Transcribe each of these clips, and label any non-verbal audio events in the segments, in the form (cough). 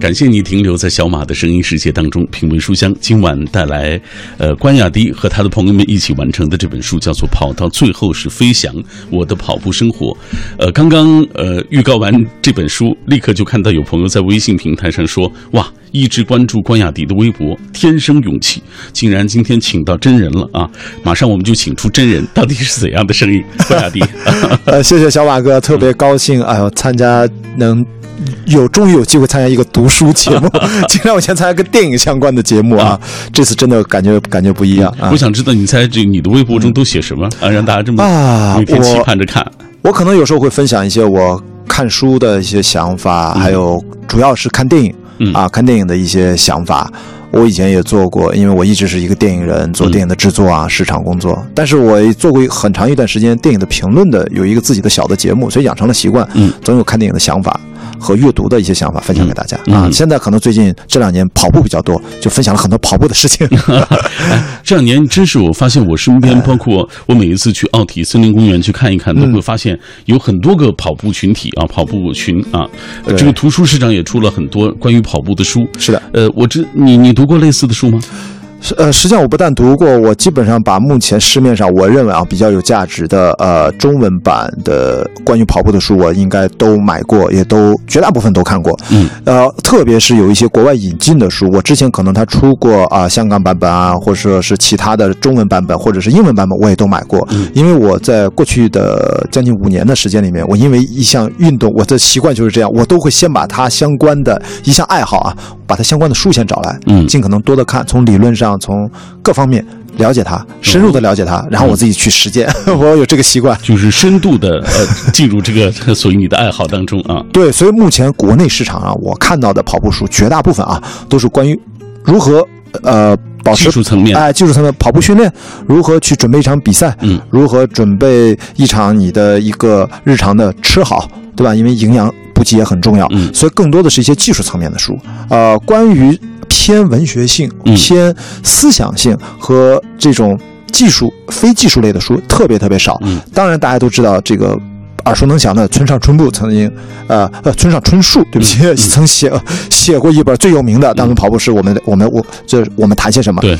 感谢你停留在小马的声音世界当中，品味书香。今晚带来，呃，关雅迪和他的朋友们一起完成的这本书叫做《跑到最后是飞翔：我的跑步生活》。呃，刚刚呃预告完这本书，立刻就看到有朋友在微信平台上说：“哇，一直关注关雅迪的微博，天生勇气，竟然今天请到真人了啊！”马上我们就请出真人，到底是怎样的声音？关雅迪，(laughs) 呃，谢谢小马哥，特别高兴，哎呦，参加能。有终于有机会参加一个读书节目，(laughs) 经常我先参加个电影相关的节目啊，这次真的感觉感觉不一样。我想知道你在这你的微博中都写什么啊，让大家这么啊每天期盼着看。我可能有时候会分享一些我看书的一些想法，还有主要是看电影啊，看电影的一些想法。我以前也做过，因为我一直是一个电影人，做电影的制作啊，市场工作。但是我做过很长一段时间电影的评论的，有一个自己的小的节目，所以养成了习惯，嗯，总有看电影的想法。和阅读的一些想法分享给大家啊！现在可能最近这两年跑步比较多，就分享了很多跑步的事情。(laughs) 这两年真是我发现，我身边包括我每一次去奥体森林公园去看一看，都会发现有很多个跑步群体啊，跑步群啊。这个图书市场也出了很多关于跑步的书。是的，呃，我知你你读过类似的书吗？呃，实际上我不但读过，我基本上把目前市面上我认为啊比较有价值的呃中文版的关于跑步的书，我应该都买过，也都绝大部分都看过。嗯，呃，特别是有一些国外引进的书，我之前可能他出过啊香港版本啊，或者说是其他的中文版本或者是英文版本，我也都买过。嗯，因为我在过去的将近五年的时间里面，我因为一项运动，我的习惯就是这样，我都会先把它相关的一项爱好啊，把它相关的书先找来，嗯，尽可能多的看，从理论上。从各方面了解它，深入的了解它，然后我自己去实践。(laughs) 我有这个习惯，就是深度的呃 (laughs) 进入这个 (laughs) 属于你的爱好当中啊。对，所以目前国内市场啊，我看到的跑步书绝大部分啊都是关于如何呃保持技术层面哎技术层面跑步训练，如何去准备一场比赛，嗯，如何准备一场你的一个日常的吃好，对吧？因为营养补给也很重要，嗯，所以更多的是一些技术层面的书。呃，关于。偏文学性、偏思想性和这种技术非技术类的书特别特别少。嗯，当然大家都知道这个耳熟能详的村上春树曾经，呃呃，村上春树，对不起，曾写写过一本最有名的《当中跑步是我们我们我这我们谈些什么》。对，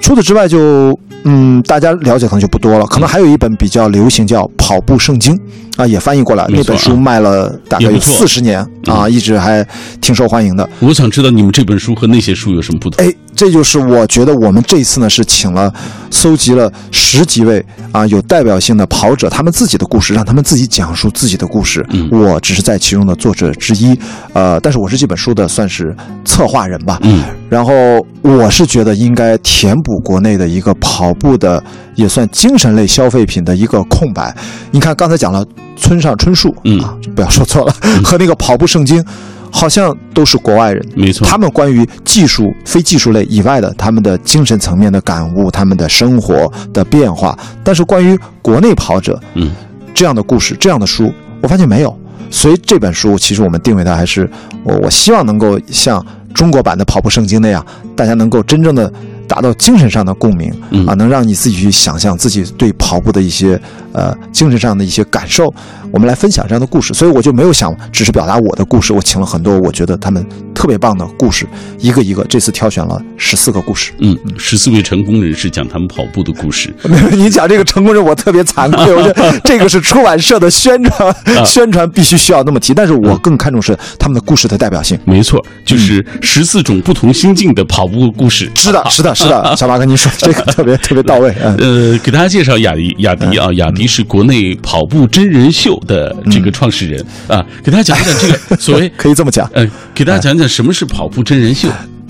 除此之外就。嗯，大家了解可能就不多了，可能还有一本比较流行，叫《跑步圣经》，啊，也翻译过来，那本书卖了大概有四十年啊，一直还挺受欢迎的。我想知道你们这本书和那些书有什么不同？哎，这就是我觉得我们这次呢是请了、搜集了十几位啊有代表性的跑者，他们自己的故事，让他们自己讲述自己的故事。嗯，我只是在其中的作者之一，呃，但是我是这本书的算是策划人吧。嗯，然后我是觉得应该填补国内的一个跑。跑步的也算精神类消费品的一个空白。你看刚才讲了村上春树，嗯啊，不要说错了，(laughs) 和那个跑步圣经，好像都是国外人，没错。他们关于技术、非技术类以外的，他们的精神层面的感悟，他们的生活的变化。但是关于国内跑者，嗯，这样的故事、这样的书，我发现没有。所以这本书其实我们定位的还是我，我希望能够像中国版的跑步圣经那样，大家能够真正的。达到精神上的共鸣啊，能让你自己去想象自己对跑步的一些呃精神上的一些感受。我们来分享这样的故事，所以我就没有想只是表达我的故事，我请了很多我觉得他们特别棒的故事，一个一个，这次挑选了十四个故事。嗯，十四位成功人士讲他们跑步的故事。(laughs) 你讲这个成功人，我特别惭愧，(laughs) 我觉得这个是出版社的宣传，宣传必须需要那么提。但是我更看重是他们的故事的代表性。没错，就是十四种不同心境的跑步故事。是的，是的，是的，(laughs) 小马跟，您说这个特别特别到位。(laughs) 呃，给大家介绍雅迪，雅迪啊，雅迪是国内跑步真人秀。的这个创始人啊，给大家讲讲这个 (laughs) 所谓可以这么讲，嗯，给大家讲讲什么是跑步真人秀。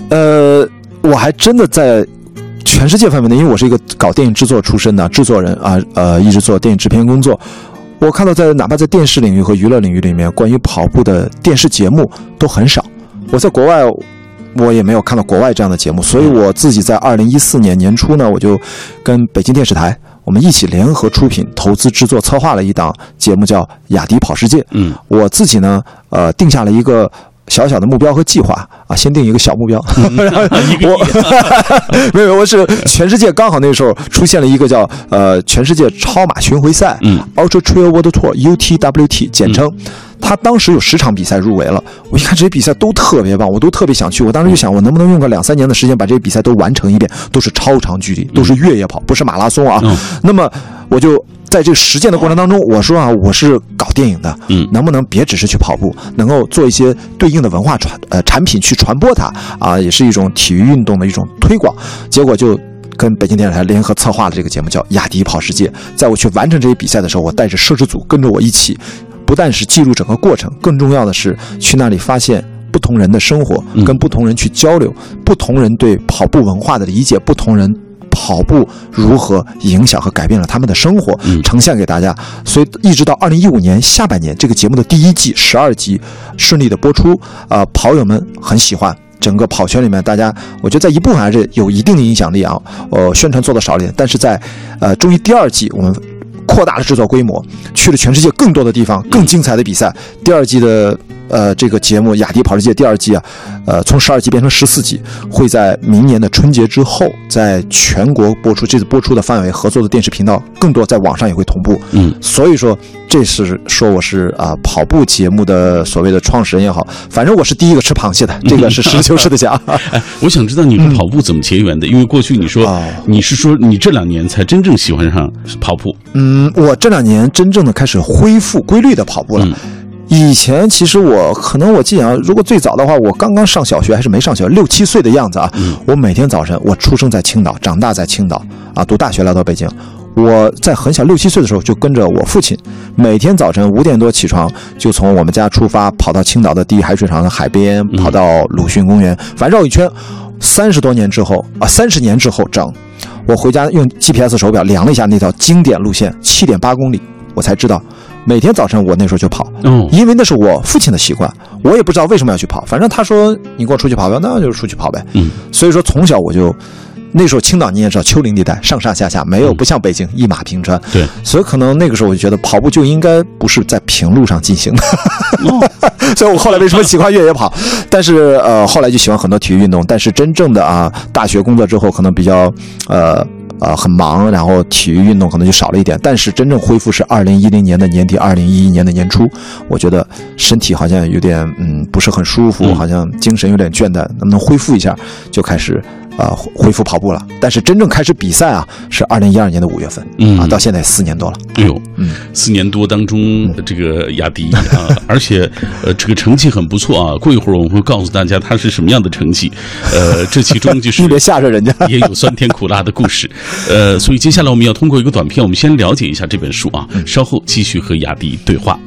呃，我还真的在全世界范围内，因为我是一个搞电影制作出身的制作人啊，呃，一直做电影制片工作。我看到在哪怕在电视领域和娱乐领域里面，关于跑步的电视节目都很少。我在国外，我也没有看到国外这样的节目，所以我自己在二零一四年年初呢，我就跟北京电视台。我们一起联合出品、投资制作、策划了一档节目，叫《雅迪跑世界》。嗯，我自己呢，呃，定下了一个小小的目标和计划啊，先定一个小目标。(laughs) (laughs) 我 (laughs) 没有，我是全世界刚好那个时候出现了一个叫呃全世界超马巡回赛，嗯，Ultra Trail World Tour UTWT 简称。他当时有十场比赛入围了，我一看这些比赛都特别棒，我都特别想去。我当时就想，我能不能用个两三年的时间把这些比赛都完成一遍？都是超长距离，都是越野跑，不是马拉松啊。那么我就在这个实践的过程当中，我说啊，我是搞电影的，嗯，能不能别只是去跑步，能够做一些对应的文化传呃产品去传播它啊，也是一种体育运动的一种推广。结果就跟北京电视台联合策划了这个节目，叫《雅迪跑世界》。在我去完成这些比赛的时候，我带着摄制组跟着我一起。不但是记录整个过程，更重要的是去那里发现不同人的生活，跟不同人去交流，不同人对跑步文化的理解，不同人跑步如何影响和改变了他们的生活，呈现给大家。所以一直到二零一五年下半年，这个节目的第一季十二集顺利的播出，啊，跑友们很喜欢。整个跑圈里面，大家我觉得在一部分还是有一定的影响力啊。呃，宣传做的少一点，但是在呃，终于第二季我们。扩大了制作规模，去了全世界更多的地方，更精彩的比赛。第二季的呃这个节目《雅迪跑世界》第二季啊，呃从十二集变成十四集，会在明年的春节之后在全国播出。这次播出的范围合作的电视频道更多，在网上也会同步。嗯，所以说这是说我是啊跑步节目的所谓的创始人也好，反正我是第一个吃螃蟹的，(laughs) 这个是实事求是的讲。哎，我想知道你和跑步怎么结缘的？因为过去你说你是说你这两年才真正喜欢上跑步。嗯。嗯，我这两年真正的开始恢复规律的跑步了。以前其实我可能我记得，如果最早的话，我刚刚上小学还是没上学，六七岁的样子啊。我每天早晨，我出生在青岛，长大在青岛啊，读大学来到北京。我在很小六七岁的时候就跟着我父亲，每天早晨五点多起床，就从我们家出发，跑到青岛的第一海水厂的海边，跑到鲁迅公园，反正绕一圈。三十多年之后啊，三十年之后整。我回家用 GPS 手表量了一下那条经典路线，七点八公里，我才知道，每天早晨我那时候就跑，嗯，因为那是我父亲的习惯，我也不知道为什么要去跑，反正他说你给我出去跑吧，那就出去跑呗，嗯，所以说从小我就。那时候青岛你也知道，丘陵地带上上下下没有不像北京一马平川，对，所以可能那个时候我就觉得跑步就应该不是在平路上进行的，(laughs) (laughs) 所以我后来为什么喜欢越野跑？但是呃后来就喜欢很多体育运动，但是真正的啊大学工作之后可能比较呃。呃，很忙，然后体育运动可能就少了一点。但是真正恢复是二零一零年的年底，二零一一年的年初。我觉得身体好像有点嗯不是很舒服，好像精神有点倦怠，能不能恢复一下？就开始啊恢复跑步了。但是真正开始比赛啊，是二零一二年的五月份，嗯啊，到现在四年多了。哎呦，嗯，四年多当中，这个雅迪啊，而且呃这个成绩很不错啊。过一会儿我们会告诉大家他是什么样的成绩。呃，这其中就是 (laughs) 你别吓着人家，也有酸甜苦辣的故事。呃，所以接下来我们要通过一个短片，我们先了解一下这本书啊，稍后继续和雅迪对话。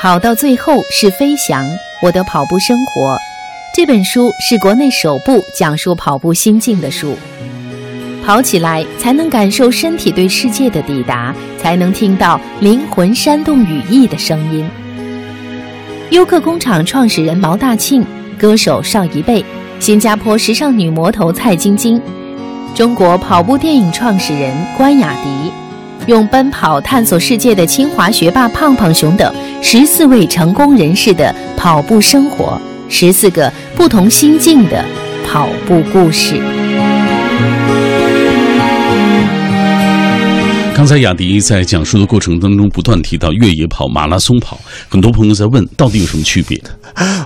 跑到最后是飞翔，我的跑步生活。这本书是国内首部讲述跑步心境的书。跑起来才能感受身体对世界的抵达，才能听到灵魂煽动羽翼的声音。优客工厂创始人毛大庆，歌手邵一贝，新加坡时尚女魔头蔡晶晶，中国跑步电影创始人关雅迪，用奔跑探索世界的清华学霸胖胖熊等十四位成功人士的跑步生活，十四个不同心境的跑步故事。刚才雅迪在讲述的过程当中，不断提到越野跑、马拉松跑，很多朋友在问，到底有什么区别？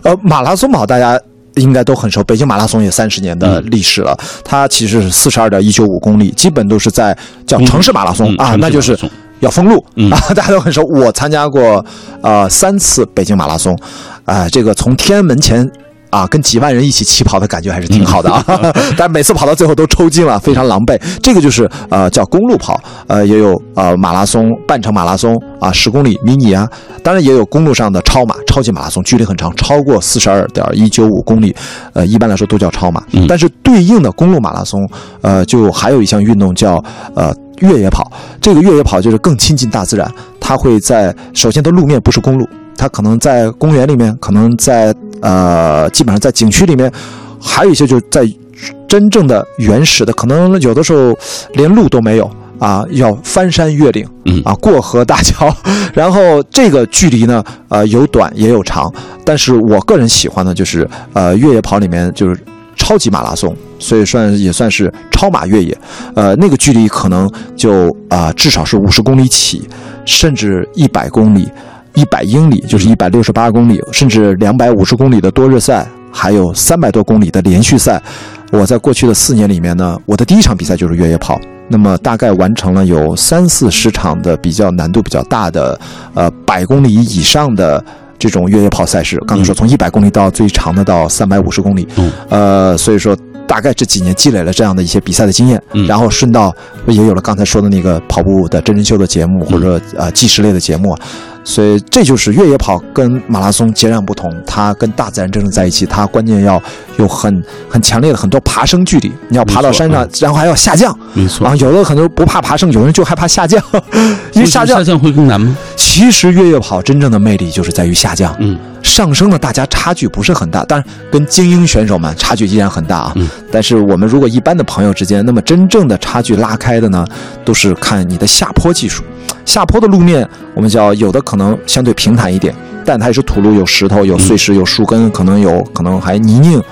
呃，马拉松跑大家应该都很熟，北京马拉松也三十年的历史了，它其实是四十二点一九五公里，基本都是在叫城市马拉松啊，那就是要封路啊，(laughs) 大家都很熟。我参加过呃三次北京马拉松，啊，这个从天安门前。啊，跟几万人一起起跑的感觉还是挺好的啊，(laughs) (laughs) 但每次跑到最后都抽筋了，非常狼狈。这个就是呃叫公路跑，呃也有呃马拉松、半程马拉松啊，十公里迷你啊，当然也有公路上的超马、超级马拉松，距离很长，超过四十二点一九五公里，呃一般来说都叫超马。但是对应的公路马拉松，呃就还有一项运动叫呃越野跑，这个越野跑就是更亲近大自然，它会在首先它路面不是公路。它可能在公园里面，可能在呃，基本上在景区里面，还有一些就是在真正的原始的，可能有的时候连路都没有啊，要翻山越岭，嗯啊，过河大桥，然后这个距离呢，呃，有短也有长，但是我个人喜欢的就是呃越野跑里面就是超级马拉松，所以算也算是超马越野，呃，那个距离可能就啊、至少是五十公里起，甚至一百公里、一百英里，就是一百六十八公里，甚至两百五十公里的多日赛，还有三百多公里的连续赛。我在过去的四年里面呢，我的第一场比赛就是越野跑。那么大概完成了有三四十场的比较难度比较大的，呃，百公里以上的这种越野跑赛事。刚才说从一百公里到最长的到三百五十公里，嗯呃，所以说大概这几年积累了这样的一些比赛的经验，嗯然后顺道也有了刚才说的那个跑步的真人秀的节目或者呃纪实类的节目啊，所以这就是越野跑跟马拉松截然不同，它跟大自然真正在一起，它关键要有很很强烈的很多爬升距离，你要爬到山上没，然后还要下降没错啊，。有的很多不怕爬升，有人就害怕下降，(laughs) 因为下降下降会更难吗？其实越野跑真正的魅力就是在于下降，嗯，上升呢，大家差距不是很大，但是跟精英选手们差距依然很大啊。嗯但是我们如果一般的朋友之间，那么真正的差距拉开的呢，都是看你的下坡技术。下坡的路面，我们叫有的可能相对平坦一点，但它也是土路，有石头，有碎石，有树根，可能有可能还泥泞。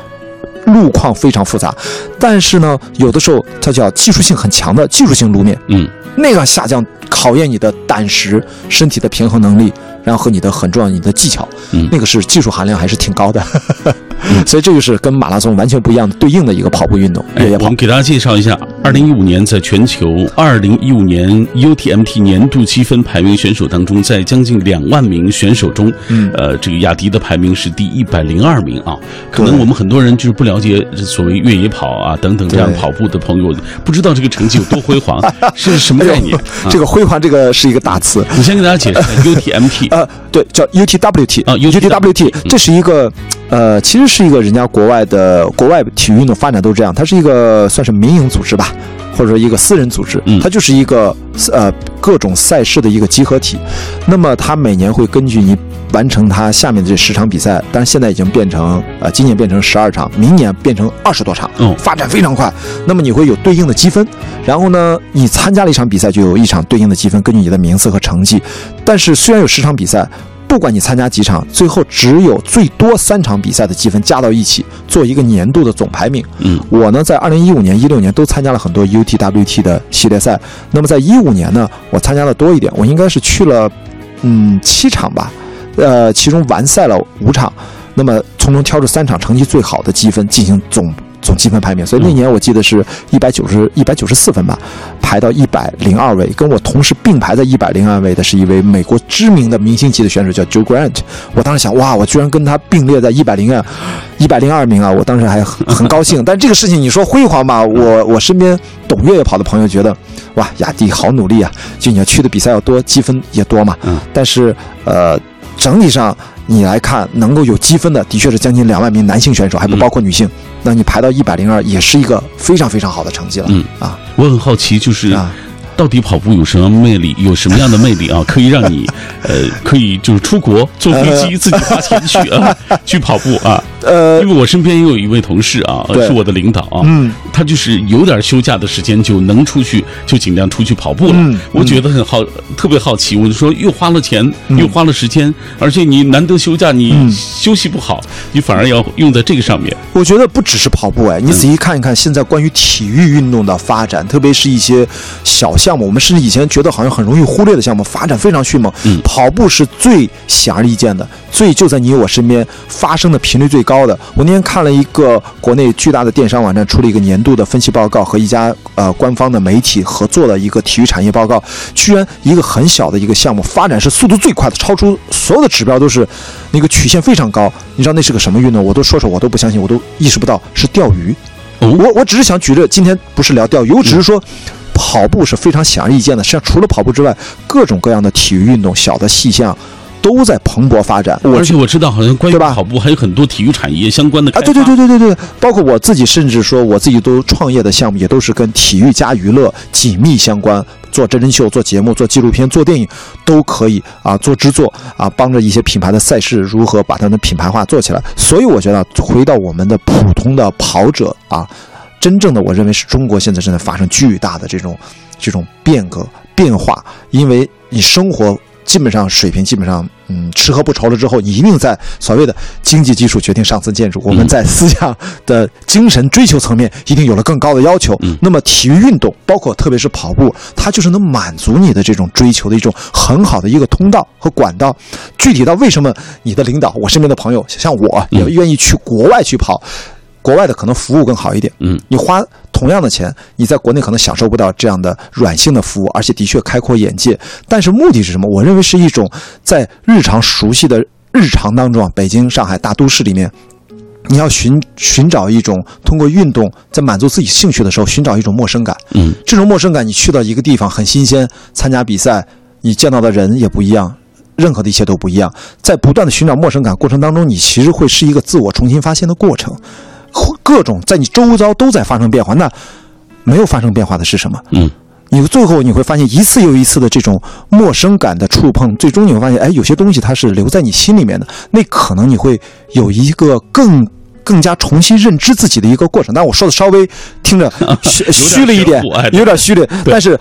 路况非常复杂，但是呢，有的时候它叫技术性很强的技术性路面，嗯，那个下降考验你的胆识、身体的平衡能力，然后和你的很重要你的技巧，嗯。那个是技术含量还是挺高的，(laughs) 所以这就是跟马拉松完全不一样的对应的一个跑步运动，越野跑。哎我们。给大家介绍一下，二零一五年在全球二零一五年 UTMT 年度积分排名选手当中，在将近两万名选手中，嗯呃，这个雅迪的排名是第一百零二名啊。可能我们很多人就是不了解所谓越野跑啊等等这样跑步的朋友，不知道这个成绩有多辉煌，(laughs) 是什么概念？啊 (laughs) 这个辉煌，这个是一个大词。你先给大家解释一下 UTMT。(laughs) 呃，对，叫 UTWT 啊 UTWT 这是一个，呃，其实是一个人家国外的国外体育运动发展都这样，它是一个算是民营组织吧，或者说一个私人组织嗯，它就是一个呃各种赛事的一个集合体。那么它每年会根据你完成它下面的这十场比赛，但是现在已经变成呃今年变成十二场，明年变成二十多场，哦发展非常快。那么你会有对应的积分，然后呢，你参加了一场比赛就有一场对应的积分，根据你的名次和成绩。但是虽然有十场比赛，不管你参加几场，最后只有最多三场比赛的积分加到一起，做一个年度的总排名。嗯我呢，在二零一五年、一六年都参加了很多 UTWT 的系列赛。那么在一五年呢，我参加的多一点，我应该是去了嗯七场吧，呃，其中完赛了五场，那么从中挑出三场成绩最好的积分进行总总积分排名。所以那年我记得是一百九十一百九十四分吧，排到一百零二位。跟我同时并排在一百零二位的是一位美国知名的明星级的选手，叫 Joe Grant。我当时想，哇，我居然跟他并列在一百零二一百零二名啊！我当时还很很高兴。(laughs) 但这个事情你说辉煌吧，我我身边懂越野跑的朋友觉得，哇，雅迪好努力啊！就你要去的比赛要多，积分也多嘛。嗯。但是呃，整体上你来看，能够有积分的，的确是将近两万名男性选手，还不嗯包括女性。那你排到一百零二，也是一个非常非常好的成绩了。嗯啊我很好奇，就是啊。到底跑步有什么魅力？有什么样的魅力啊？可以让你，呃，可以就是出国坐飞机自己花钱去啊，(laughs) 去跑步啊。呃因为我身边也有一位同事啊，对是我的领导啊，嗯，他就是有点休假的时间就能出去，就尽量出去跑步了。嗯我觉得很好，特别好奇。我就说，又花了钱，嗯又花了时间，而且你难得休假，你嗯休息不好，你反而要用在这个上面。我觉得不只是跑步，哎，你仔细看一看，现在关于体育运动的发展，特别是一些小项目，我们甚至以前觉得好像很容易忽略的项目，发展非常迅猛。嗯跑步是最显而易见的，最就在你我身边发生的频率最高的。我那天看了一个国内巨大的电商网站出了一个年度的分析报告，和一家呃官方的媒体合作的一个体育产业报告，居然一个很小的一个项目发展是速度最快的，超出所有的指标都是那个曲线非常高。你知道那是个什么运动？我都说说我都不相信，我都意识不到是钓鱼。哦我我只是想举着，今天不是聊钓鱼，我只是说。跑步是非常显而易见的，实际上除了跑步之外，各种各样的体育运动、小的细项都在蓬勃发展。而且我知道，好像关于跑步还有很多体育产业相关的啊，对对对对对对，包括我自己，甚至说我自己都创业的项目，也都是跟体育加娱乐紧密相关。做真人秀、做节目、做纪录片、做电影都可以啊，做制作啊，帮着一些品牌的赛事如何把它的品牌化做起来。所以我觉得，回到我们的普通的跑者啊，真正的我认为是中国现在正在发生巨大的这种这种变革变化，因为你生活。基本上水平基本上，嗯，吃喝不愁了之后，你一定在所谓的经济基础决定上层建筑。我们在思想的精神追求层面，一定有了更高的要求。那么体育运动，包括特别是跑步，它就是能满足你的这种追求的一种很好的一个通道和管道。具体到为什么你的领导，我身边的朋友，像我也愿意去国外去跑。国外的可能服务更好一点，嗯，你花同样的钱，你在国内可能享受不到这样的软性的服务，而且的确开阔眼界。但是目的是什么？我认为是一种在日常熟悉的日常当中啊，北京、上海大都市里面，你要寻寻找一种通过运动在满足自己兴趣的时候，寻找一种陌生感。嗯，这种陌生感，你去到一个地方很新鲜，参加比赛，你见到的人也不一样，任何的一切都不一样。在不断的寻找陌生感过程当中，你其实会是一个自我重新发现的过程。各种在你周遭都在发生变化，那没有发生变化的是什么？嗯，你最后你会发现一次又一次的这种陌生感的触碰，最终你会发现，哎，有些东西它是留在你心里面的，那可能你会有一个更更加重新认知自己的一个过程。但我说的稍微听着 (laughs) 虚虚了一点，有点虚了，但是。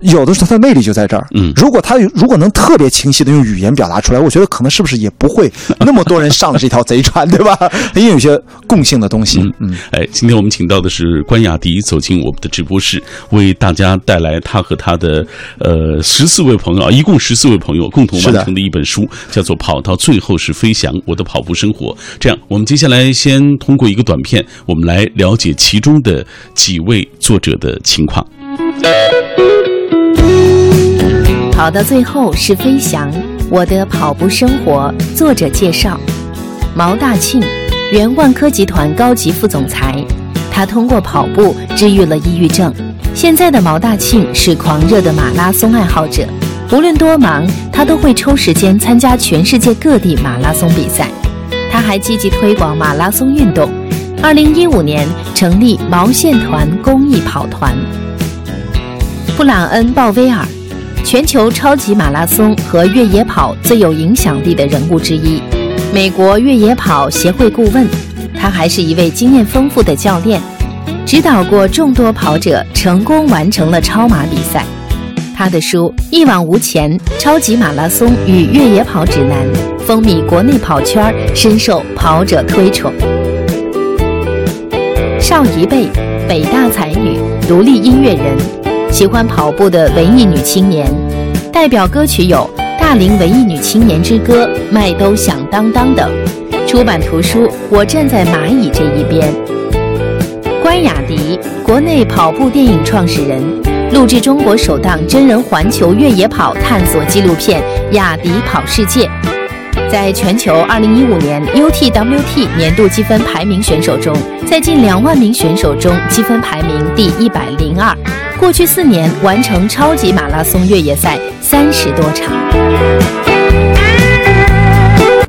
有的时候它的魅力就在这儿，嗯，如果他如果能特别清晰的用语言表达出来，我觉得可能是不是也不会那么多人上了这条贼船，对吧？(laughs) 也有些共性的东西，嗯，哎，今天我们请到的是关雅迪走进我们的直播室，为大家带来他和他的呃十四位朋友啊，一共十四位朋友共同完成的一本书，叫做《跑到最后是飞翔：我的跑步生活》。这样，我们接下来先通过一个短片，我们来了解其中的几位作者的情况。跑到最后是飞翔，我的跑步生活。作者介绍：毛大庆，原万科集团高级副总裁，他通过跑步治愈了抑郁症。现在的毛大庆是狂热的马拉松爱好者，无论多忙，他都会抽时间参加全世界各地马拉松比赛。他还积极推广马拉松运动，二零一五年成立毛线团公益跑团。布朗恩·鲍威尔。全球超级马拉松和越野跑最有影响力的人物之一，美国越野跑协会顾问，他还是一位经验丰富的教练，指导过众多跑者成功完成了超马比赛。他的书《一往无前：超级马拉松与越野跑指南》风靡国内跑圈，深受跑者推崇。邵一贝，北大才女，独立音乐人。喜欢跑步的文艺女青年，代表歌曲有《大龄文艺女青年之歌》《麦兜响当当》等。出版图书《我站在蚂蚁这一边》。关雅迪，国内跑步电影创始人，录制中国首档真人环球越野跑探索纪录片《雅迪跑世界》。在全球2015年 UTWT 年度积分排名选手中，在近两万名选手中积分排名第一百零二。过去四年完成超级马拉松越野赛三十多场。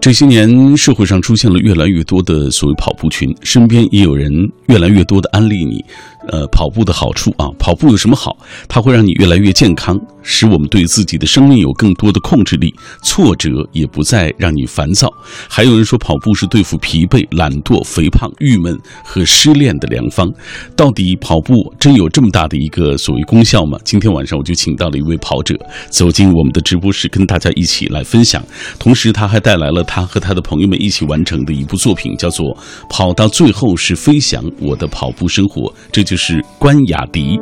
这些年，社会上出现了越来越多的所谓跑步群，身边也有人越来越多的安利你。呃，跑步的好处啊，跑步有什么好？它会让你越来越健康，使我们对自己的生命有更多的控制力，挫折也不再让你烦躁。还有人说，跑步是对付疲惫、懒惰、肥胖、郁闷和失恋的良方。到底跑步真有这么大的一个所谓功效吗？今天晚上我就请到了一位跑者走进我们的直播室，跟大家一起来分享。同时，他还带来了他和他的朋友们一起完成的一部作品，叫做《跑到最后是飞翔：我的跑步生活》。这就是。关雅迪，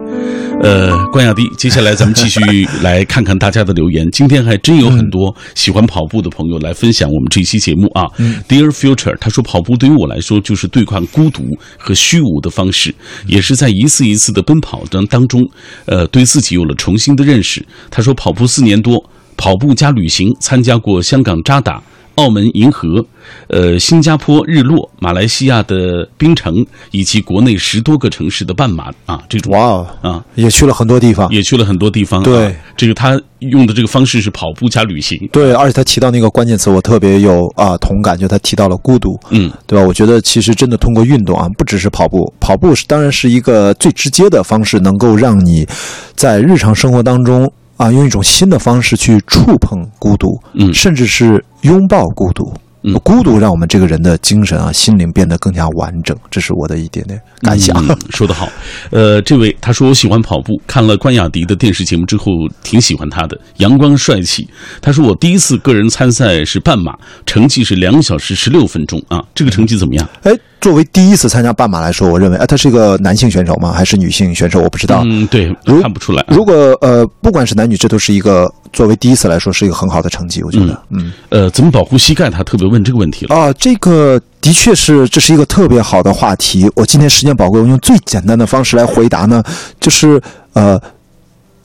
呃，关雅迪，接下来咱们继续来看看大家的留言。今天还真有很多喜欢跑步的朋友来分享我们这期节目啊。Dear Future，他说跑步对于我来说就是对抗孤独和虚无的方式，也是在一次一次的奔跑当当中，呃，对自己有了重新的认识。他说跑步四年多，跑步加旅行，参加过香港扎达。澳门银河，呃，新加坡日落，马来西亚的槟城，以及国内十多个城市的半马啊，这种哇啊，也去了很多地方，也去了很多地方。对，这个他用的这个方式是跑步加旅行。对，而且他提到那个关键词，我特别有啊同感，就他提到了孤独，嗯，对吧？我觉得其实真的通过运动啊，不只是跑步，跑步是当然是一个最直接的方式，能够让你在日常生活当中。啊，用一种新的方式去触碰孤独，嗯，甚至是拥抱孤独，嗯孤独让我们这个人的精神啊、心灵变得更加完整，这是我的一点点感想。嗯说得好，呃，(laughs) 这位他说我喜欢跑步，看了关雅迪的电视节目之后，挺喜欢他的，阳光帅气。他说我第一次个人参赛是半马，成绩是两小时十六分钟啊，这个成绩怎么样？哎，作为第一次参加半马来说，我认为，哎，他是一个男性选手吗？还是女性选手？我不知道。嗯，对，看不出来。如果呃，不管是男女，这都是一个作为第一次来说是一个很好的成绩，我觉得。嗯呃，怎么保护膝盖？他特别问这个问题了。啊，这个的确是这是一个特别好的话题。我今天时间宝贵，我用最简单的方式来回答呢，就是呃，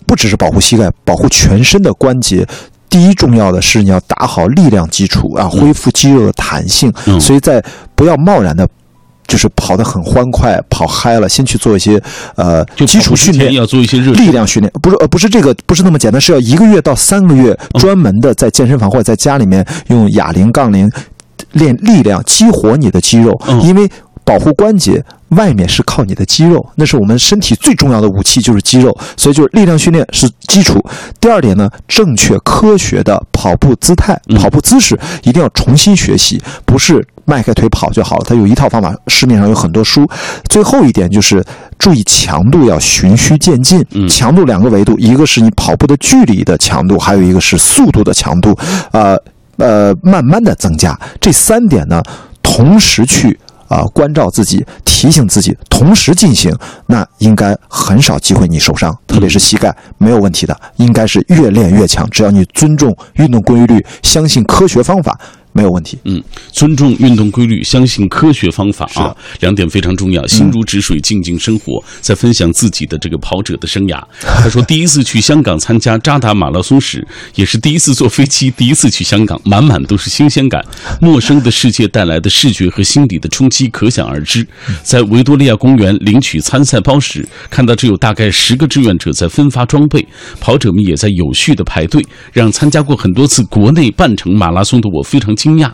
不只是保护膝盖，保护全身的关节。第一重要的是你要打好力量基础啊，恢复肌肉的弹性。嗯所以在不要贸然的，就是跑得很欢快，跑嗨了，先去做一些呃就基础训练。要做一些热力量训练不是呃不是这个不是那么简单，是要一个月到三个月专门的在健身房或者在家里面用哑铃、杠铃练力量，激活你的肌肉嗯，因为保护关节。外面是靠你的肌肉，那是我们身体最重要的武器，就是肌肉。所以就是力量训练是基础。第二点呢，正确科学的跑步姿态、嗯跑步姿势一定要重新学习，不是迈开腿跑就好了。它有一套方法，市面上有很多书。最后一点就是注意强度要循序渐进。嗯强度两个维度，一个是你跑步的距离的强度，还有一个是速度的强度。呃呃，慢慢的增加。这三点呢，同时去。啊、关照自己，提醒自己，同时进行，那应该很少机会你受伤，特别是膝盖没有问题的，应该是越练越强。只要你尊重运动规律，相信科学方法，没有问题。嗯，尊重运动规律，相信科学方法啊，两点非常重要。心如止水，静静生活，在分享自己的这个跑者的生涯。(laughs) 他说，第一次去香港参加扎达马拉松时，也是第一次坐飞机，第一次去香港，满满都是新鲜感。(laughs) 陌生的世界带来的视觉和心理的冲击可想而知。在维多利亚公园领取参赛包时，看到只有大概十个志愿者在分发装备，跑者们也在有序的排队，让参加过很多次国内半程马拉松的我非常惊讶。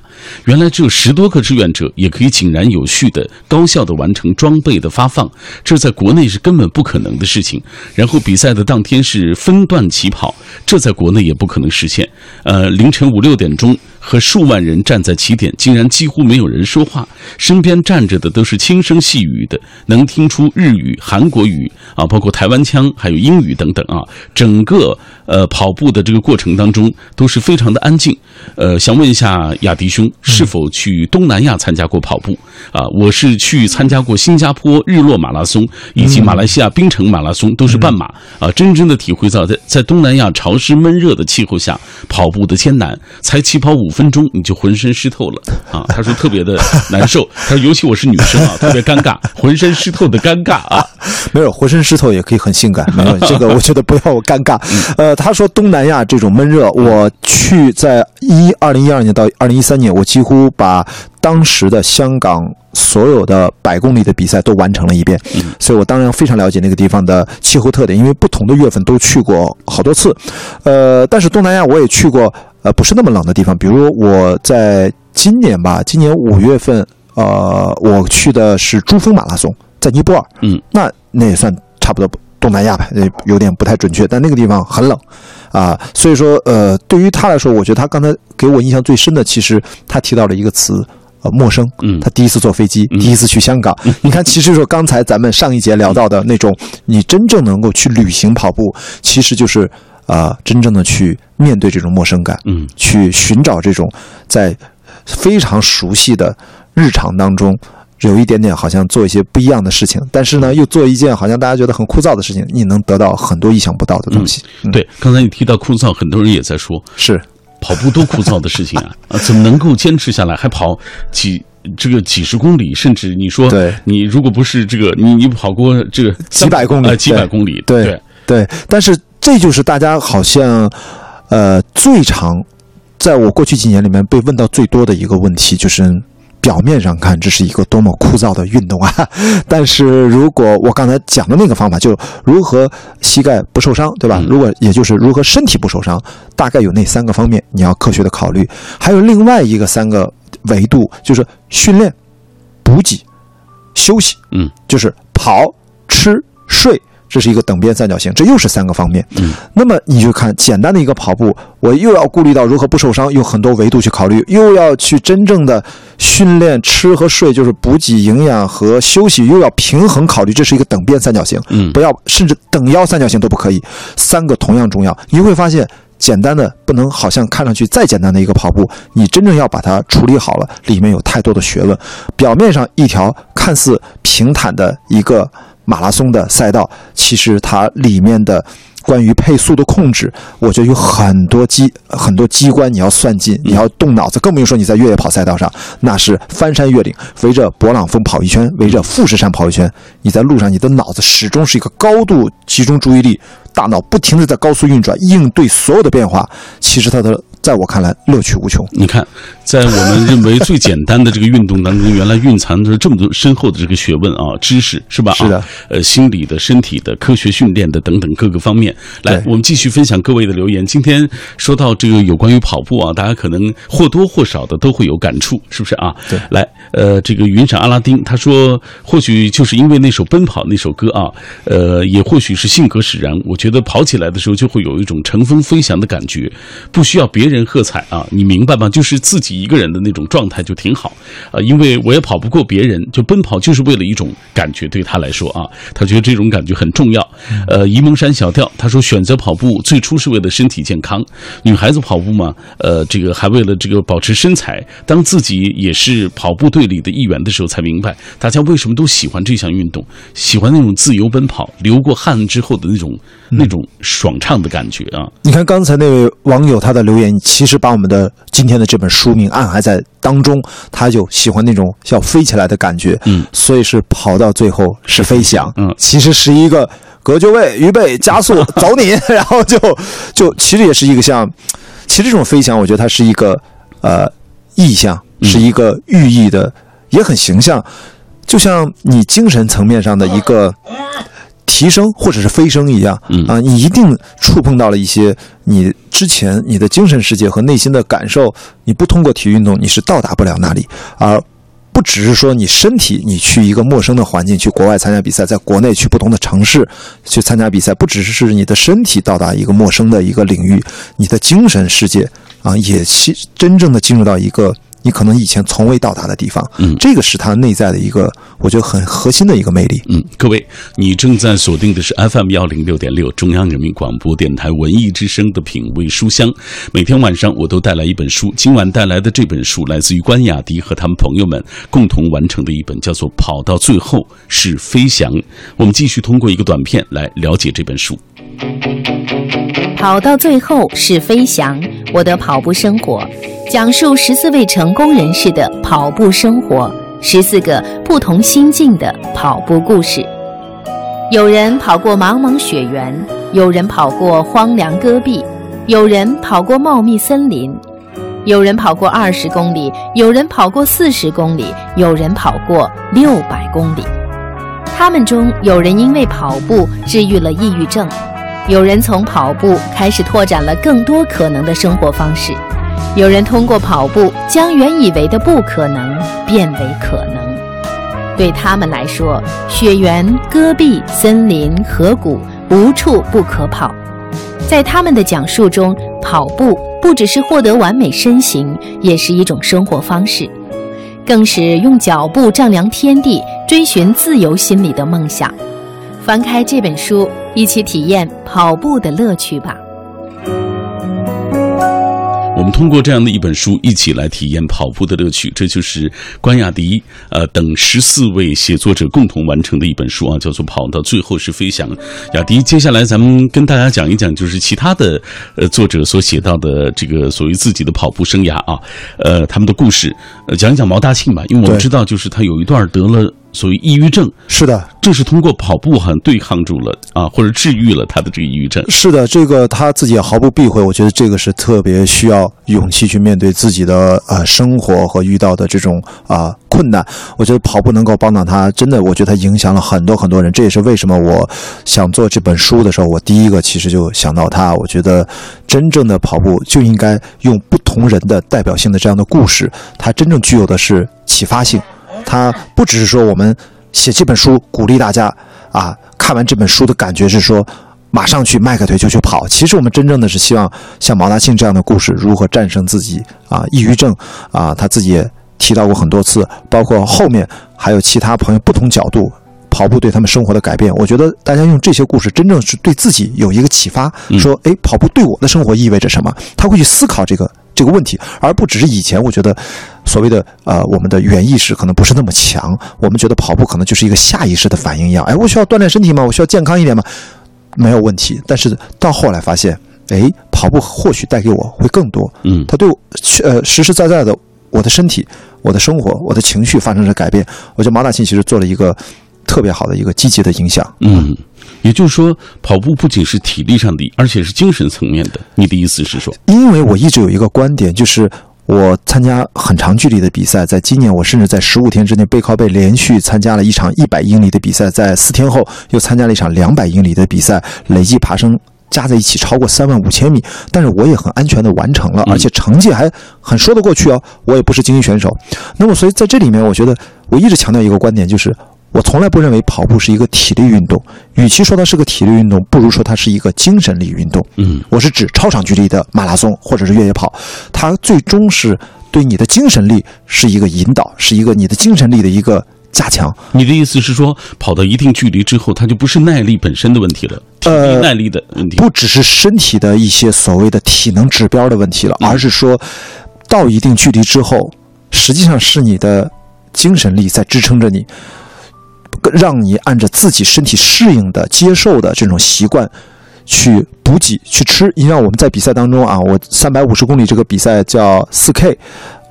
原来只有十多个志愿者也可以井然有序的、高效的完成装备的发放，这在国内是根本不可能的事情。然后比赛的当天是分段起跑，这在国内也不可能实现。呃，凌晨五六点钟。和数万人站在起点，竟然几乎没有人说话，身边站着的都是轻声细语的，能听出日语、韩国语啊，包括台湾腔，还有英语等等啊。整个呃跑步的这个过程当中都是非常的安静。呃，想问一下亚迪兄，是否去东南亚参加过跑步啊？我是去参加过新加坡日落马拉松以及马来西亚槟城马拉松，都是半马啊，真正的体会到在在东南亚潮湿闷热的气候下跑步的艰难，才起跑五分钟你就浑身湿透了啊！他说特别的难受，(laughs) 他说尤其我是女生啊，特别尴尬，浑身湿透的尴尬啊。(laughs) 没有浑身湿透也可以很性感，(laughs) 没有这个，我觉得不要我尴尬。呃，他说东南亚这种闷热，我去在一二零一二年到二零一三年，我几乎把当时的香港所有的百公里的比赛都完成了一遍，所以我当然非常了解那个地方的气候特点，因为不同的月份都去过好多次。呃，但是东南亚我也去过，呃，不是那么冷的地方，比如我在今年吧，今年五月份，呃，我去的是珠峰马拉松，在尼泊尔。嗯，那那也算差不多东南亚吧，那有点不太准确，但那个地方很冷啊，所以说呃，对于他来说，我觉得他刚才给我印象最深的，其实他提到了一个词。呃，陌生。嗯他第一次坐飞机，嗯第一次去香港。你看，其实说刚才咱们上一节聊到的那种，你真正能够去旅行跑步，其实就是呃，真正的去面对这种陌生感，嗯。去寻找这种在非常熟悉的日常当中，有一点点好像做一些不一样的事情，但是呢，又做一件好像大家觉得很枯燥的事情，你能得到很多意想不到的东西。嗯，对，刚才你提到枯燥，很多人也在说，是。跑步多枯燥的事情啊！(laughs) 啊，怎么能够坚持下来，还跑几这个几十公里，甚至你说，对。你如果不是这个，你你跑过这个几百公里呃，几百公里，对对，对，但是这就是大家好像，呃，最常在我过去几年里面被问到最多的一个问题，就是表面上看这是一个多么枯燥的运动啊，(laughs) 但是如果我刚才讲的那个方法，就如何膝盖不受伤，对吧？嗯如果也就是如何身体不受伤，大概有那三个方面你要科学的考虑，还有另外一个三个维度，就是训练、补给、休息。嗯，就是跑、吃、睡这是一个等边三角形，这又是三个方面。嗯，那么你就看简单的一个跑步，我又要顾虑到如何不受伤，用很多维度去考虑，又要去真正的训练吃和睡，就是补给营养和休息，又要平衡考虑，这是一个等边三角形。嗯不要甚至等腰三角形都不可以，三个同样重要。你会发现。简单的不能，好像看上去再简单的一个跑步，你真正要把它处理好了，里面有太多的学问。表面上一条看似平坦的一个马拉松的赛道，其实它里面的关于配速的控制，我觉得有很多机很多机关你要算尽，你要动脑子，更不用说你在越野跑赛道上，那是翻山越岭，围着勃朗峰跑一圈，围着富士山跑一圈，你在路上，你的脑子始终是一个高度集中注意力。大脑不停地在高速运转，应对所有的变化。其实它的，在我看来，乐趣无穷。你看，在我们认为最简单的这个运动当中，原来蕴藏着这么多深厚的这个学问啊，知识是吧？是的。呃，心理的、身体的、科学训练的等等各个方面。来，我们继续分享各位的留言。今天说到这个有关于跑步啊，大家可能或多或少的都会有感触，是不是啊？对。来，呃，这个云闪阿拉丁他说，或许就是因为那首《奔跑》那首歌啊，呃，也或许是性格使然，我觉得。觉得跑起来的时候就会有一种乘风飞翔的感觉，不需要别人喝彩啊，你明白吗？就是自己一个人的那种状态就挺好呃。因为我也跑不过别人，就奔跑就是为了一种感觉，对他来说啊，他觉得这种感觉很重要。呃，沂蒙山小调他说选择跑步最初是为了身体健康，女孩子跑步嘛，呃，这个还为了这个保持身材。当自己也是跑步队里的一员的时候，才明白大家为什么都喜欢这项运动，喜欢那种自由奔跑、流过汗之后的那种。那种爽畅的感觉啊！你看刚才那位网友他的留言，其实把我们的今天的这本书名暗还在当中。他就喜欢那种要飞起来的感觉，嗯，所以是跑到最后是飞翔，嗯，其实是一个隔就位，预备加速，(laughs) 走你，然后就就其实也是一个像，其实这种飞翔，我觉得它是一个呃意象，是一个寓意的，也很形象，就像你精神层面上的一个。提升或者是飞升一样，啊，你一定触碰到了一些你之前你的精神世界和内心的感受，你不通过体育运动你是到达不了那里，而不只是说你身体你去一个陌生的环境，去国外参加比赛，在国内去不同的城市去参加比赛，不只是是你的身体到达一个陌生的一个领域，你的精神世界啊，也其真正的进入到一个。你可能以前从未到达的地方，嗯，这个是它内在的一个，我觉得很核心的一个魅力。嗯，各位，你正在锁定的是 FM 幺零六点六中央人民广播电台文艺之声的品味书香。每天晚上我都带来一本书，今晚带来的这本书来自于关雅迪和他们朋友们共同完成的一本，叫做《跑到最后是飞翔》。我们继续通过一个短片来了解这本书。跑到最后是飞翔，我的跑步生活。讲述十四位成功人士的跑步生活，十四个不同心境的跑步故事。有人跑过茫茫雪原，有人跑过荒凉戈壁，有人跑过茂密森林，有人跑过二十公里，有人跑过四十公里，有人跑过六百公里。他们中有人因为跑步治愈了抑郁症，有人从跑步开始拓展了更多可能的生活方式。有人通过跑步将原以为的不可能变为可能。对他们来说，雪原、戈壁、森林、河谷无处不可跑。在他们的讲述中，跑步不只是获得完美身形，也是一种生活方式，更是用脚步丈量天地、追寻自由心理的梦想。翻开这本书，一起体验跑步的乐趣吧。我们通过这样的一本书，一起来体验跑步的乐趣。这就是关雅迪呃等十四位写作者共同完成的一本书啊，叫做《跑到最后是飞翔》。雅迪，接下来咱们跟大家讲一讲，就是其他的呃作者所写到的这个所谓自己的跑步生涯啊，呃他们的故事，呃讲一讲毛大庆吧，因为我们知道，就是他有一段得了。所谓抑郁症，是的，这是通过跑步很对抗住了啊，或者治愈了他的这个抑郁症。是的，这个他自己也毫不避讳，我觉得这个是特别需要勇气去面对自己的呃生活和遇到的这种啊困难。我觉得跑步能够帮到他，真的，我觉得他影响了很多很多人。这也是为什么我想做这本书的时候，我第一个其实就想到他。我觉得真正的跑步就应该用不同人的代表性的这样的故事，它真正具有的是启发性。它不只是说我们写这本书鼓励大家，啊，看完这本书的感觉是说，马上去迈开腿就去跑。其实我们真正的是希望像毛大庆这样的故事，如何战胜自己啊，抑郁症啊，他自己也提到过很多次，包括后面还有其他朋友不同角度。跑步对他们生活的改变，我觉得大家用这些故事，真正是对自己有一个启发。说，哎，跑步对我的生活意味着什么？他会去思考这个这个问题，而不只是以前我觉得所谓的呃，我们的原意识可能不是那么强。我们觉得跑步可能就是一个下意识的反应一样。哎，我需要锻炼身体吗？我需要健康一点吗？没有问题。但是到后来发现，哎，跑步或许带给我会更多。嗯，它对我呃实实在在的我的身体、我的生活、我的情绪发生了改变。我觉得马大庆其实做了一个。特别好的一个积极的影响。嗯，也就是说，跑步不仅是体力上的，而且是精神层面的。你的意思是说？因为我一直有一个观点，就是我参加很长距离的比赛，在今年我甚至在十五天之内背靠背连续参加了一场一百英里的比赛，在四天后又参加了一场两百英里的比赛，累计爬升加在一起超过三万五千米。但是我也很安全的完成了，而且成绩还很说得过去哦。我也不是精英选手。那么，所以在这里面，我觉得我一直强调一个观点，就是。我从来不认为跑步是一个体力运动，与其说它是个体力运动，不如说它是一个精神力运动。嗯，我是指超长距离的马拉松或者是越野跑，它最终是对你的精神力是一个引导，是一个你的精神力的一个加强。你的意思是说，跑到一定距离之后，它就不是耐力本身的问题了，体力耐力的问题，不只是身体的一些所谓的体能指标的问题了，而是说到一定距离之后，实际上是你的精神力在支撑着你。让你按照自己身体适应的、接受的这种习惯去补给、去吃。你像我们在比赛当中啊，我三百五十公里这个比赛叫四 K，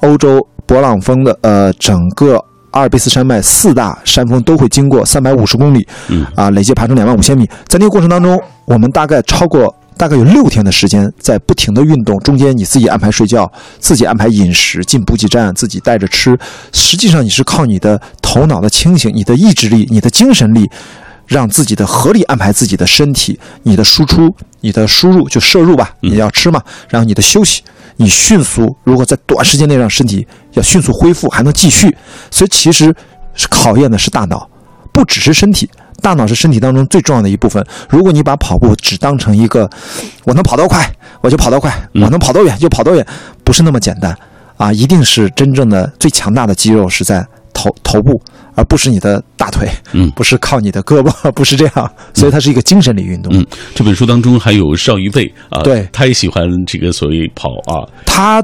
欧洲勃朗峰的呃，整个阿尔卑斯山脉四大山峰都会经过三百五十公里，啊，累计爬升两万五千米。在那个过程当中，我们大概超过。大概有六天的时间在不停的运动，中间你自己安排睡觉，自己安排饮食，进补给站自己带着吃。实际上你是靠你的头脑的清醒、你的意志力、你的精神力，让自己的合理安排自己的身体、你的输出、你的输入就摄入吧，你要吃嘛，然后你的休息，你迅速如果在短时间内让身体要迅速恢复，还能继续。所以其实是考验的是大脑，不只是身体。大脑是身体当中最重要的一部分。如果你把跑步只当成一个，我能跑多快我就跑多快，我能跑多远就跑多远，不是那么简单啊！一定是真正的最强大的肌肉是在头头部，而不是你的大腿，嗯，不是靠你的胳膊，(laughs) 不是这样。所以它是一个精神力运动。嗯，这本书当中还有邵一贝啊，对，他也喜欢这个所谓跑啊，他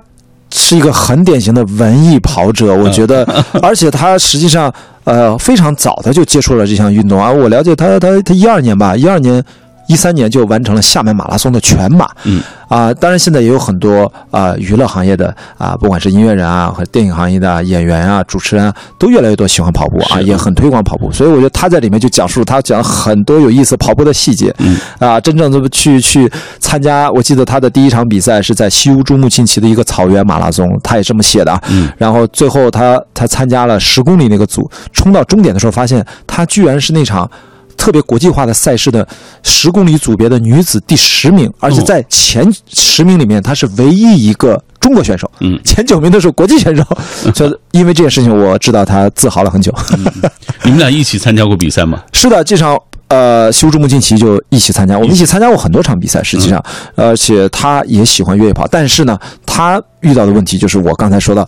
是一个很典型的文艺跑者，我觉得，(laughs) 而且他实际上。呃，非常早他就接触了这项运动啊！我了解他，他他一二年吧，一二年。一三年就完成了厦门马拉松的全马，嗯啊，当然现在也有很多啊娱乐行业的啊，不管是音乐人啊和电影行业的演员啊、主持人啊，都越来越多喜欢跑步啊，也很推广跑步。所以我觉得他在里面就讲述他讲很多有意思跑步的细节，嗯啊，真正的去去参加，我记得他的第一场比赛是在西乌珠穆沁旗的一个草原马拉松，他也这么写的啊，嗯，然后最后他他参加了十公里那个组，冲到终点的时候发现他居然是那场。特别国际化的赛事的十公里组别的女子第十名，而且在前十名里面，她是唯一一个中国选手。嗯，前九名都是国际选手。所以因为这件事情，我知道她自豪了很久。你们俩一起参加过比赛吗？(laughs) 是的，这场呃修竹木进奇就一起参加，我们一起参加过很多场比赛。实际上，而且他也喜欢越野跑，但是呢，他遇到的问题就是我刚才说到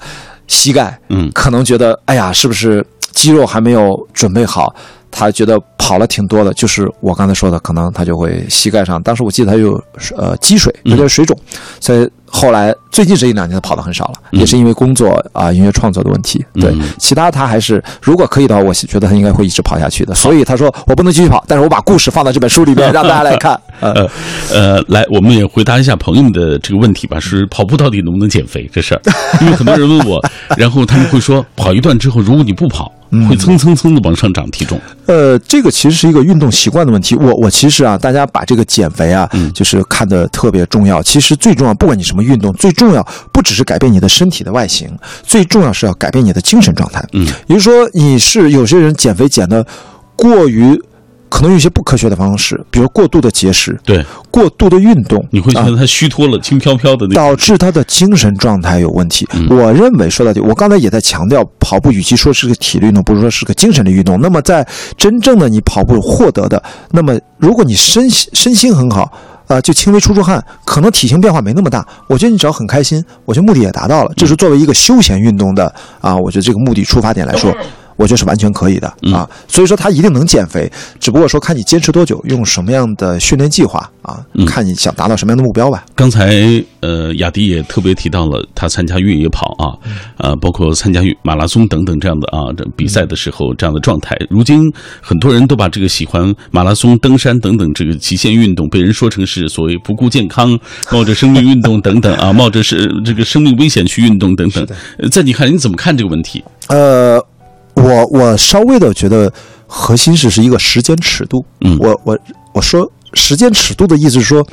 膝盖，嗯，可能觉得哎呀，是不是肌肉还没有准备好？他觉得跑了挺多的，就是我刚才说的，可能他就会膝盖上。当时我记得他有呃积水，有点水肿，所以后来最近这一两年他跑的很少了，也是因为工作啊音乐创作的问题。对，其他他还是如果可以的话，我觉得他应该会一直跑下去的。所以他说我不能继续跑，但是我把故事放到这本书里面让大家来看。(laughs) 呃呃，来，我们也回答一下朋友们的这个问题吧，(laughs) 是跑步到底能不能减肥这事儿？因为很多人问我，然后他们会说跑一段之后，如果你不跑。会蹭蹭蹭的往上涨体重，呃，这个其实是一个运动习惯的问题。我我其实啊，大家把这个减肥啊，嗯，就是看的特别重要。其实最重要，不管你什么运动，最重要不只是改变你的身体的外形，最重要是要改变你的精神状态。嗯，也就是说，你是有些人减肥减的过于。可能有一些不科学的方式，比如过度的节食，对，过度的运动，你会觉得他虚脱了，轻飘飘的那，导致他的精神状态有问题。我认为说到底，我刚才也在强调，跑步与其说是个体力运动，不如说是个精神的运动。那么在真正的你跑步获得的，那么如果你身身心很好，啊，就轻微出出汗，可能体型变化没那么大。我觉得你只要很开心，我觉得目的也达到了。这是作为一个休闲运动的啊，我觉得这个目的出发点来说。我觉得是完全可以的啊，所以说他一定能减肥，只不过说看你坚持多久，用什么样的训练计划啊，看你想达到什么样的目标吧。刚才呃，雅迪也特别提到了他参加越野跑啊，呃，包括参加马拉松等等这样的啊这比赛的时候这样的状态。如今很多人都把这个喜欢马拉松、登山等等这个极限运动，被人说成是所谓不顾健康、(laughs) 冒着生命运动等等啊，冒着是这个生命危险去运动等等。在你看你怎么看这个问题？呃。我我稍微的觉得，核心是是一个时间尺度。嗯，我我我说时间尺度的意思是说，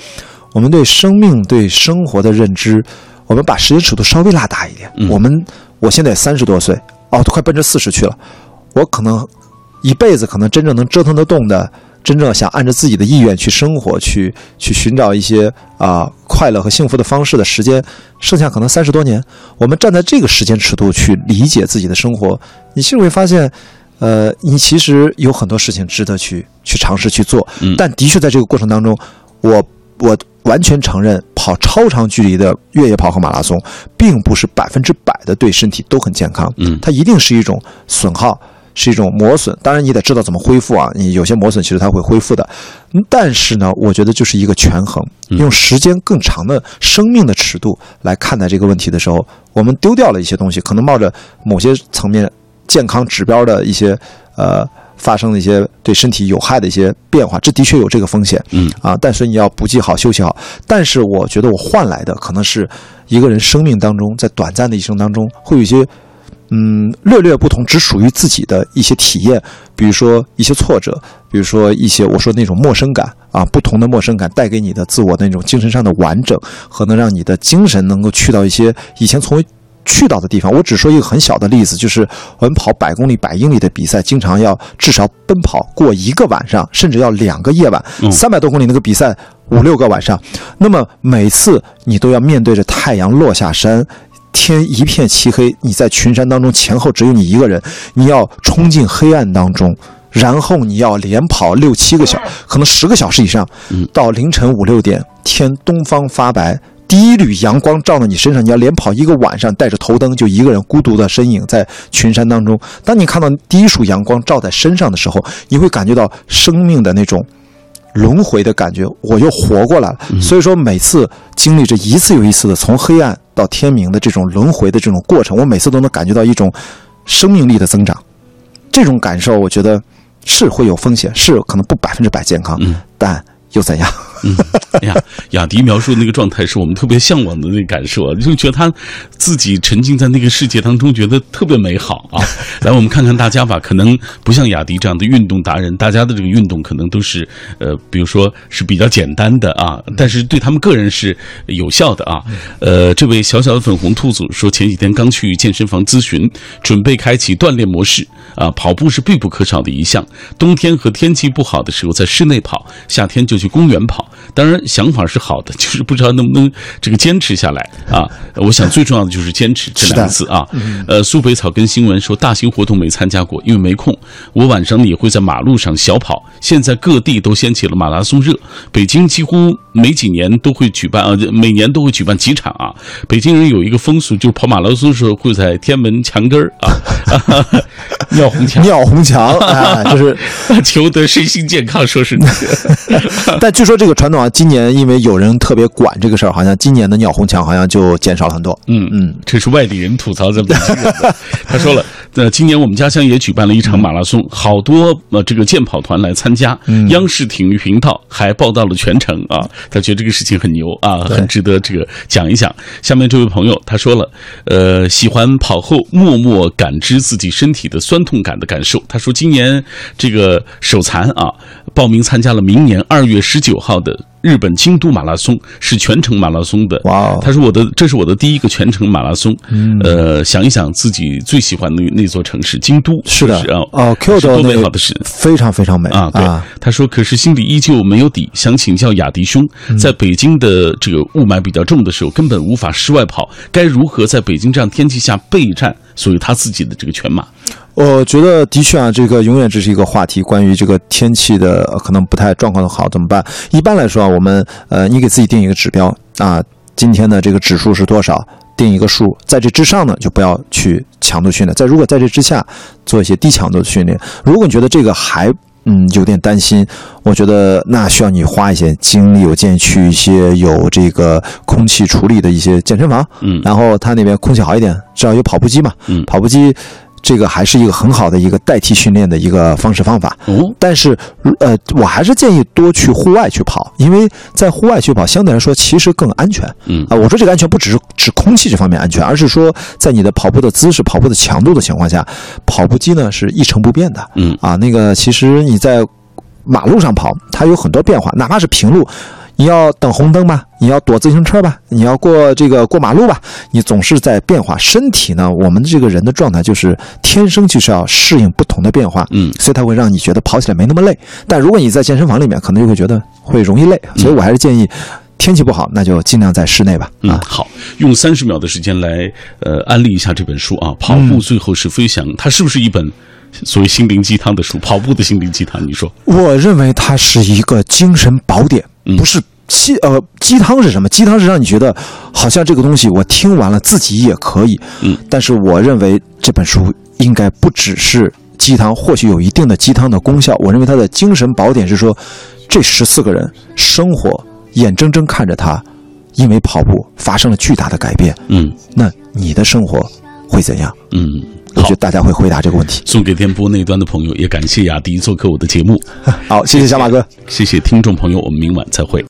我们对生命对生活的认知，我们把时间尺度稍微拉大一点。我们我现在三十多岁，哦，都快奔着四十去了，我可能一辈子可能真正能折腾得动的。真正想按照自己的意愿去生活，去去寻找一些啊快乐和幸福的方式的时间，剩下可能三十多年。我们站在这个时间尺度去理解自己的生活，你其实会发现，呃，你其实有很多事情值得去去尝试去做。但的确在这个过程当中，我我完全承认，跑超长距离的越野跑和马拉松，并不是百分之百的对身体都很健康。嗯，它一定是一种损耗。是一种磨损，当然你得知道怎么恢复啊。你有些磨损其实它会恢复的，但是呢，我觉得就是一个权衡，用时间更长的生命的尺度来看待这个问题的时候，我们丢掉了一些东西，可能冒着某些层面健康指标的一些呃发生的一些对身体有害的一些变化，这的确有这个风险，嗯啊，但是你要补给好休息好。但是我觉得我换来的可能是一个人生命当中在短暂的一生当中会有一些。嗯，略略不同，只属于自己的一些体验，比如说一些挫折，比如说一些我说那种陌生感啊，不同的陌生感带给你的自我那种精神上的完整，和能让你的精神能够去到一些以前从未去到的地方。我只说一个很小的例子，就是我们跑百公里、百英里的比赛，经常要至少奔跑过一个晚上，甚至要两个夜晚。三百多公里那个比赛五六个晚上，那么每次你都要面对着太阳落下山。天一片漆黑，你在群山当中，前后只有你一个人，你要冲进黑暗当中，然后你要连跑六七个小，可能十个小时以上，到凌晨五六点，天东方发白，第一缕阳光照到你身上，你要连跑一个晚上，带着头灯，就一个人孤独的身影在群山当中。当你看到第一束阳光照在身上的时候，你会感觉到生命的那种。轮回的感觉，我又活过来了。所以说，每次经历着一次又一次的从黑暗到天明的这种轮回的这种过程，我每次都能感觉到一种生命力的增长。这种感受，我觉得是会有风险，是可能不百分之百健康，但又怎样？嗯，哎呀，雅迪描述的那个状态是我们特别向往的那个感受，就觉得他自己沉浸在那个世界当中，觉得特别美好啊。(laughs) 来，我们看看大家吧，可能不像雅迪这样的运动达人，大家的这个运动可能都是呃，比如说是比较简单的啊，但是对他们个人是有效的啊。呃，这位小小的粉红兔子说，前几天刚去健身房咨询，准备开启锻炼模式啊，跑步是必不可少的一项。冬天和天气不好的时候在室内跑，夏天就去公园跑。当然，想法是好的，(laughs) 就是不知道能不能这个坚持下来啊！我想最重要的就是坚持这两个字啊。呃，苏北草根新闻说，大型活动没参加过，因为没空。我晚上呢也会在马路上小跑。现在各地都掀起了马拉松热，北京几乎每几年都会举办啊，每年都会举办几场啊。北京人有一个风俗，就是跑马拉松的时候会在天安门墙根儿啊，(laughs) 尿红墙，尿红墙啊，就是 (laughs) 求得身心健康，说是。但据说这个传今年因为有人特别管这个事儿，好像今年的鸟红墙好像就减少了很多。嗯嗯，这是外地人吐槽咱们北京人。(laughs) 他说了，呃，今年我们家乡也举办了一场马拉松，好多呃这个健跑团来参加，央视体育频道还报道了全程啊。他觉得这个事情很牛啊，很值得这个讲一讲。下面这位朋友他说了，呃，喜欢跑后默默感知自己身体的酸痛感的感受。他说今年这个手残啊，报名参加了明年二月十九号的。日本京都马拉松，是全程马拉松的。哇哦他说我的这是我的第一个全程马拉松。呃，想一想自己最喜欢的那座城市京都，是的是啊，哦是，Kyoto 多美好的事。非常非常美啊，对，他说，可是心里依旧没有底，想请教雅迪兄，嗯在北京的这个雾霾比较重的时候，根本无法室外跑，该如何在北京这样天气下备战？所以他自己的这个全马，我觉得的确啊，这个永远只是一个话题，关于这个天气的呃可能不太状况的好怎么办？一般来说啊，我们呃，你给自己定一个指标啊，今天的这个指数是多少？定一个数，在这之上呢，就不要去强度训练；在如果在这之下，做一些低强度的训练。如果你觉得这个还嗯有点担心，我觉得那需要你花一些精力，我建议去一些有这个空气处理的一些健身房，嗯然后它那边空气好一点，至少有跑步机嘛，嗯跑步机。这个还是一个很好的一个代替训练的一个方式方法，哦，但是，呃，我还是建议多去户外去跑，因为在户外去跑相对来说其实更安全。嗯啊，我说这个安全不只是指空气这方面安全，而是说在你的跑步的姿势、跑步的强度的情况下，跑步机呢是一成不变的。嗯啊，那个其实你在马路上跑，它有很多变化，哪怕是平路。你要等红灯吧，你要躲自行车吧，你要过这个过马路吧，你总是在变化。身体呢，我们这个人的状态就是天生就是要适应不同的变化，嗯所以它会让你觉得跑起来没那么累。但如果你在健身房里面，可能就会觉得会容易累，所以我还是建议，天气不好那就尽量在室内吧。嗯，啊，好，用三十秒的时间来呃安利一下这本书啊，跑嗯步最后是飞翔，它是不是一本所谓心灵鸡汤的书？跑步的心灵鸡汤，你说？我认为它是一个精神宝典，嗯不是鸡呃鸡汤是什么？鸡汤是让你觉得好像这个东西我听完了自己也可以，嗯，但是我认为这本书应该不只是鸡汤，或许有一定的鸡汤的功效。我认为它的精神宝典是说，这十四个人生活眼睁睁看着他因为跑步发生了巨大的改变，嗯那你的生活会怎样？嗯，好我觉得。大家会回答这个问题。送给电波那端的朋友，也感谢雅迪做客我的节目，(laughs) 好，谢谢小马哥。谢谢听众朋友，我们明晚再会。